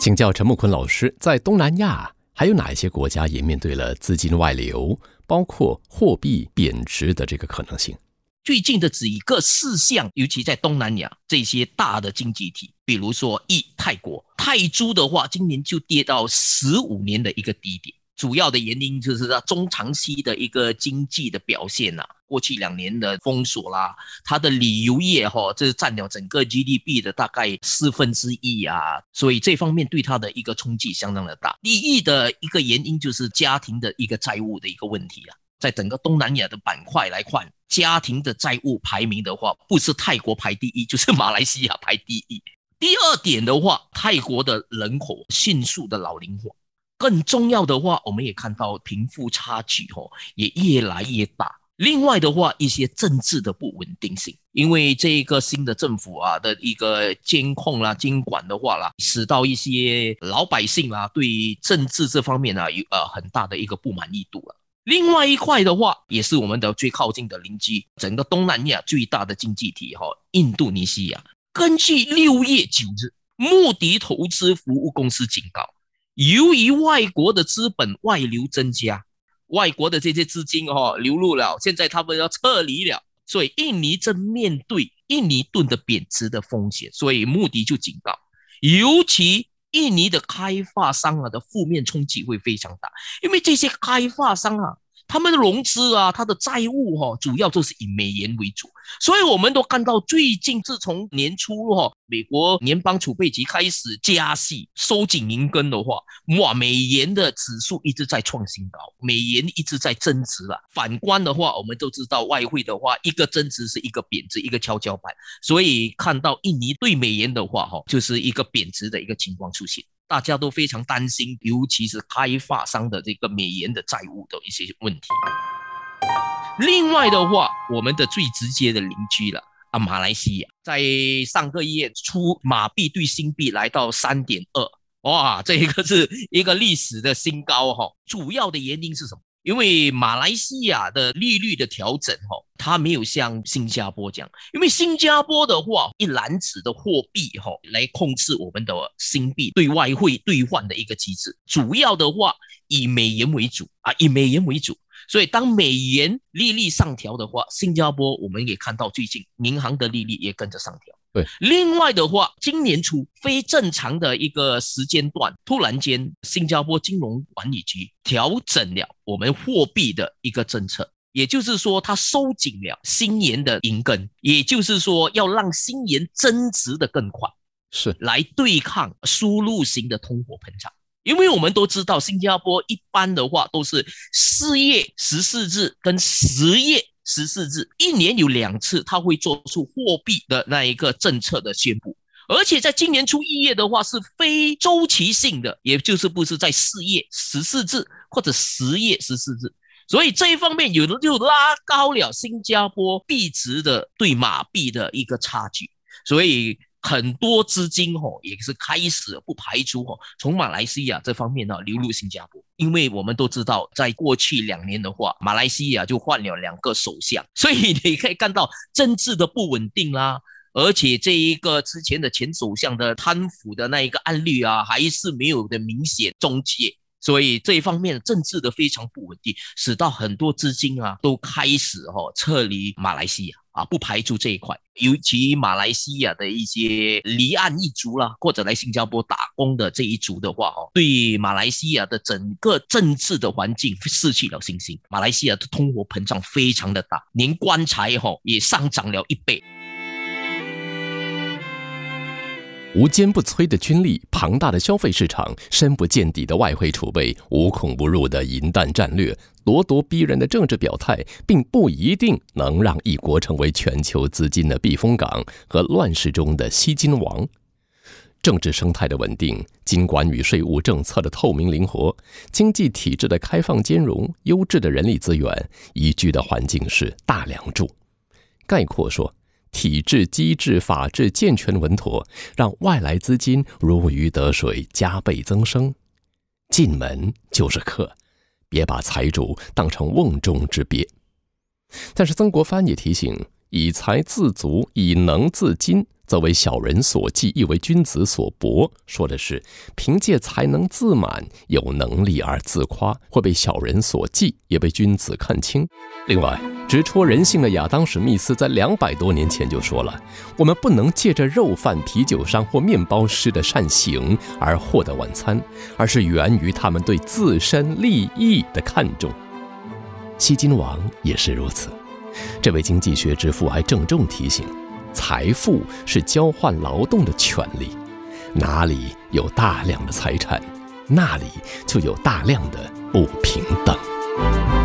请教陈木坤老师，在东南亚还有哪一些国家也面对了资金外流，包括货币贬值的这个可能性？最近的几个事项，尤其在东南亚这些大的经济体，比如说一泰国泰铢的话，今年就跌到十五年的一个低点。主要的原因就是它中长期的一个经济的表现呐，过去两年的封锁啦，它的旅游业哈，这占了整个 GDP 的大概四分之一啊，所以这方面对它的一个冲击相当的大。第一的一个原因就是家庭的一个债务的一个问题啊，在整个东南亚的板块来看，家庭的债务排名的话，不是泰国排第一，就是马来西亚排第一。第二点的话，泰国的人口迅速的老龄化。更重要的话，我们也看到贫富差距哦也越来越大。另外的话，一些政治的不稳定性，因为这一个新的政府啊的一个监控啦、监管的话啦，使到一些老百姓啊对政治这方面啊有呃很大的一个不满意度了。另外一块的话，也是我们的最靠近的邻居，整个东南亚最大的经济体哈，印度尼西亚，根据六月九日，穆迪投资服务公司警告。由于外国的资本外流增加，外国的这些资金哦流入了，现在他们要撤离了，所以印尼正面对印尼盾的贬值的风险，所以穆迪就警告，尤其印尼的开发商啊的负面冲击会非常大，因为这些开发商啊。他们的融资啊，他的债务哈，主要都是以美元为主，所以我们都看到最近自从年初哈，美国联邦储备局开始加息、收紧银根的话，哇，美元的指数一直在创新高，美元一直在增值了。反观的话，我们都知道外汇的话，一个增值是一个贬值，一个跷跷板，所以看到印尼对美元的话哈，就是一个贬值的一个情况出现。大家都非常担心，尤其是开发商的这个美元的债务的一些问题。另外的话，我们的最直接的邻居了啊，马来西亚，在上个月初，马币兑新币来到三点二，哇，这一个是一个历史的新高哈。主要的原因是什么？因为马来西亚的利率的调整，哈，它没有像新加坡这样。因为新加坡的话，一篮子的货币，哈，来控制我们的新币对外汇兑换的一个机制，主要的话以美元为主啊，以美元为主。所以当美元利率上调的话，新加坡我们也看到最近银行的利率也跟着上调。对，另外的话，今年初非正常的一个时间段，突然间，新加坡金融管理局调整了我们货币的一个政策，也就是说，它收紧了新元的银根，也就是说，要让新元增值的更快，是来对抗输入型的通货膨胀。因为我们都知道，新加坡一般的话都是四月十四日跟十月。十四日，一年有两次，它会做出货币的那一个政策的宣布，而且在今年初一月的话是非周期性的，也就是不是在四月十四日或者十月十四日，所以这一方面有的就拉高了新加坡币值的对马币的一个差距，所以。很多资金哦，也是开始不排除哦，从马来西亚这方面呢流入新加坡，因为我们都知道，在过去两年的话，马来西亚就换了两个首相，所以你可以看到政治的不稳定啦，而且这一个之前的前首相的贪腐的那一个案例啊，还是没有的明显。终结，所以这一方面政治的非常不稳定，使到很多资金啊都开始哈撤离马来西亚。啊，不排除这一块，尤其马来西亚的一些离岸一族啦，或者来新加坡打工的这一族的话，哦，对马来西亚的整个政治的环境失去了信心。马来西亚的通货膨胀非常的大，连棺材哈也上涨了一倍。无坚不摧的军力、庞大的消费市场、深不见底的外汇储备、无孔不入的银弹战略、咄咄逼人的政治表态，并不一定能让一国成为全球资金的避风港和乱世中的吸金王。政治生态的稳定、金管与税务政策的透明灵活、经济体制的开放兼容、优质的人力资源宜居的环境是大梁柱。概括说。体制机制法制健全稳妥，让外来资金如鱼得水，加倍增生。进门就是客，别把财主当成瓮中之鳖。但是曾国藩也提醒：以财自足，以能自矜，则为小人所忌，亦为君子所薄。说的是凭借才能自满，有能力而自夸，会被小人所忌，也被君子看轻。另外，直戳人性的亚当·史密斯在两百多年前就说了：我们不能借着肉贩、啤酒商或面包师的善行而获得晚餐，而是源于他们对自身利益的看重。西金王也是如此。这位经济学之父还郑重提醒。财富是交换劳动的权利，哪里有大量的财产，那里就有大量的不平等。